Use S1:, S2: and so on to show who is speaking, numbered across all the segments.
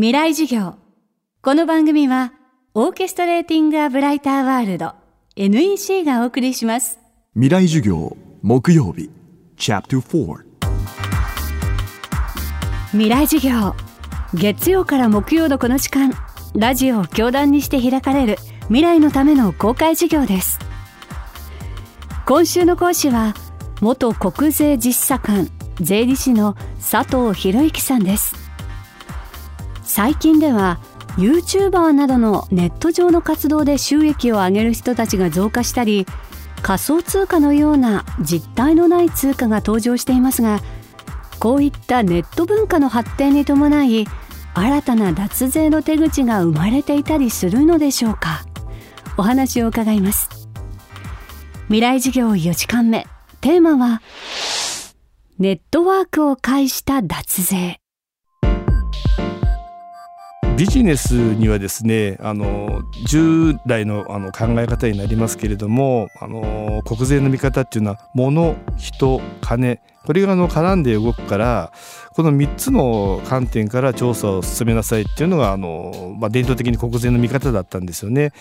S1: 未来授業。この番組はオーケストレーティング・ア・ブライター・ワールド NEC がお送りします。
S2: 未来授業木曜日チャプター
S1: 未来授業。月曜から木曜のこの時間ラジオを教壇にして開かれる未来のための公開授業です。今週の講師は元国税実査官税理士の佐藤博之さんです最近では YouTuber などのネット上の活動で収益を上げる人たちが増加したり仮想通貨のような実体のない通貨が登場していますがこういったネット文化の発展に伴い新たな脱税の手口が生まれていたりするのでしょうか。お話を伺います。未来事業4時間目。テーマはネットワークを介した脱税。
S3: ビジネスにはですねあの従来のあの考え方になりますけれどもあの国税の見方っていうのは物人金これがの絡んで動くからこの3つの観点から調査を進めなさいっていうのがあの、まあ、伝統的に国税の見方だったんですよね。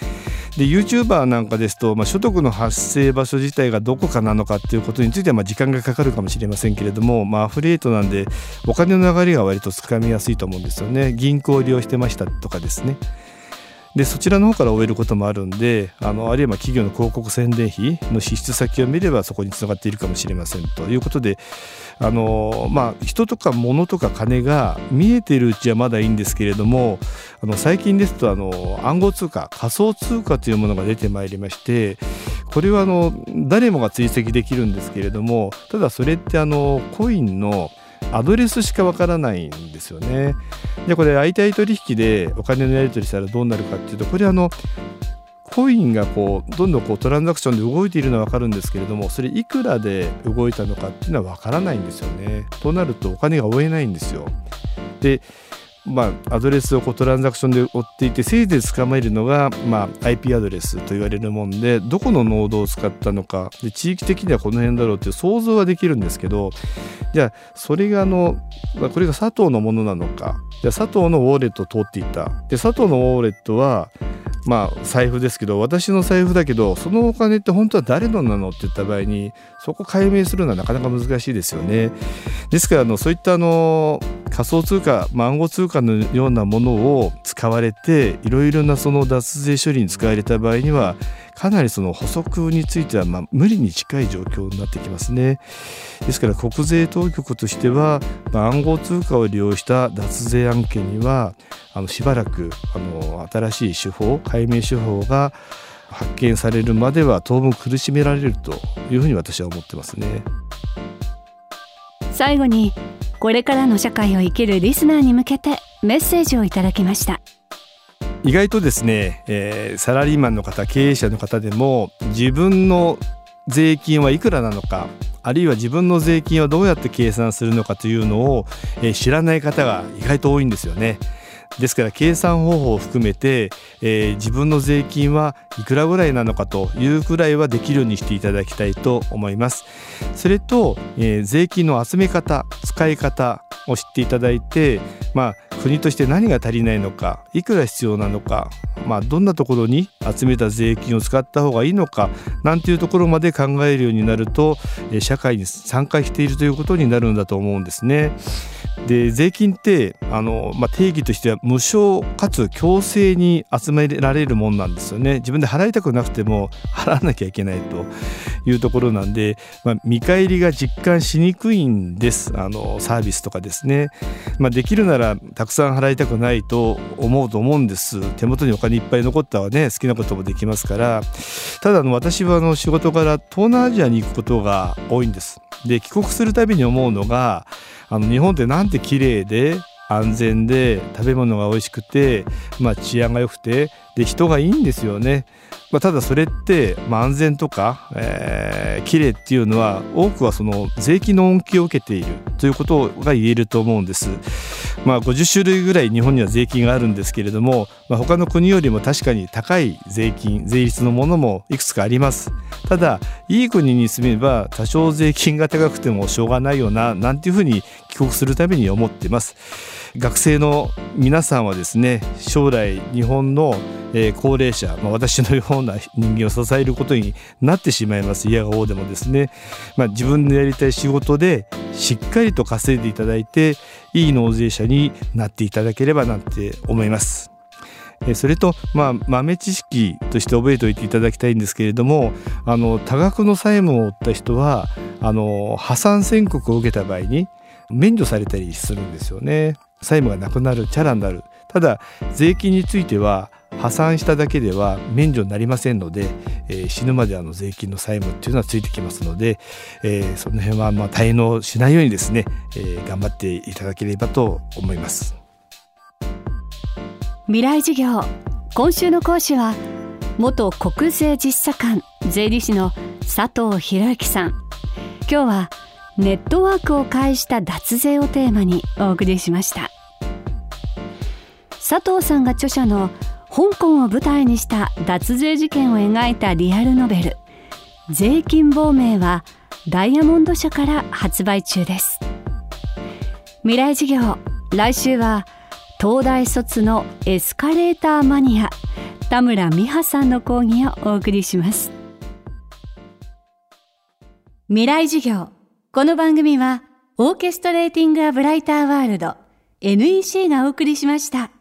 S3: で YouTuber なんかですと、まあ、所得の発生場所自体がどこかなのかっていうことについてはまあ時間がかかるかもしれませんけれども、まあ、アフリエイトなんでお金の流れが割とつかみやすいと思うんですよね。銀行を利用してましたとかですね。でそちらの方から終えることもあるんであのあるいは企業の広告宣伝費の支出先を見ればそこにつながっているかもしれませんということであの、まあ、人とか物とか金が見えているうちはまだいいんですけれどもあの最近ですとあの暗号通貨仮想通貨というものが出てまいりましてこれはあの誰もが追跡できるんですけれどもただそれってあのコインのアドレスしかわからないんですよね。でこれ相対取引でお金のやり取りしたらどうなるかっていうとこれあのコインがこうどんどんこうトランザクションで動いているのは分かるんですけれどもそれいくらで動いたのかっていうのは分からないんですよね。となるとお金が追えないんですよ。でまあ、アドレスをこうトランザクションで追っていてせいぜい捕まえるのが、まあ、IP アドレスと言われるもんでどこのノードを使ったのかで地域的にはこの辺だろうって想像はできるんですけどじゃあそれがあの、まあ、これが佐藤のものなのか。じゃあ佐藤のウォーレットを通っていた。で佐藤のウォレットはまあ財布ですけど私の財布だけどそのお金って本当は誰のなのって言った場合にそこ解明するのはなかなか難しいですよね。ですからあのそういったあの仮想通貨暗号通貨のようなものを使われていろいろなその脱税処理に使われた場合にはかなりその補足についてはまあ無理に近い状況になってきますね。ですから国税当局としては、ま暗号通貨を利用した脱税案件にはあのしばらくあの新しい手法解明手法が発見されるまでは当分苦しめられるというふうに私は思ってますね。
S1: 最後にこれからの社会を生きるリスナーに向けてメッセージをいただきました
S3: 意外とですね、えー、サラリーマンの方経営者の方でも自分の税金はいくらなのかあるいは自分の税金はどうやって計算するのかというのを、えー、知らない方が意外と多いんですよね。ですから計算方法を含めて、えー、自分の税金はいくらぐらいなのかというくらいはできるようにしていただきたいと思います。それと、えー、税金の集め方使い方を知っていただいて、まあ、国として何が足りないのかいくら必要なのか、まあ、どんなところに集めた税金を使った方がいいのかなんていうところまで考えるようになると社会に参加しているということになるんだと思うんですね。で税金ってあの、まあ、定義としては無償かつ強制に集められるもんなんですよね。自分で払いたくなくても払わなきゃいけないというところなんで、まあ、見返りが実感しにくいんです。あのサービスとかですね、まあ、できるならたくさん払いたくないと思うと思うんです。手元にお金いっぱい残ったらね好きなこともできますから。ただの私はあの仕事から東南アジアに行くことが多いんです。で帰国するたびに思うのがあの日本ってなんて綺麗で安全で食べ物が美味しくて、まあ、治安が良くてで人がいいんですよね。まあ、ただそれって、まあ、安全とか、えー、綺麗っていうのは多くはその税金の恩恵を受けているということが言えると思うんです。まあ、50種類ぐらい日本には税金があるんですけれども、まあ、他の国よりも確かに高い税金税率のものもいくつかあります。ただいい国に住めば多少税金が高くてもしょうがないよななんていうふうに帰国するために思ってます。学生の皆さんはですね将来日本のえ、高齢者、まあ、私のような人間を支えることになってしまいます嫌が応でもですね、まあ、自分のやりたい仕事でしっかりと稼いでいただいていい納税者になっていただければなんて思います。それと、まあ、豆知識として覚えておいていただきたいんですけれどもあの多額の債務を負った人はあの破産宣告を受けた場合に免除されたりするんですよね債務がなくなるチャラになるただ税金については破産しただけでは免除になりませんので、えー、死ぬまであの税金の債務っていうのはついてきますので、えー、その辺はまあ滞納しないようにですね、えー、頑張っていただければと思います。
S1: 未来授業今週の講師は元国税実査官税理士の佐藤博之さん。今日はネットワークを介した脱税をテーマにお送りしました。佐藤さんが著者の香港を舞台にした脱税事件を描いたリアルノベル「税金亡命」はダイヤモンド社から発売中です。未来授業来週は東大卒のエスカレーターマニア田村美葉さんの講義をお送りします。未来授業この番組はオーケストレーティング・ア・ブライター・ワールド NEC がお送りしました。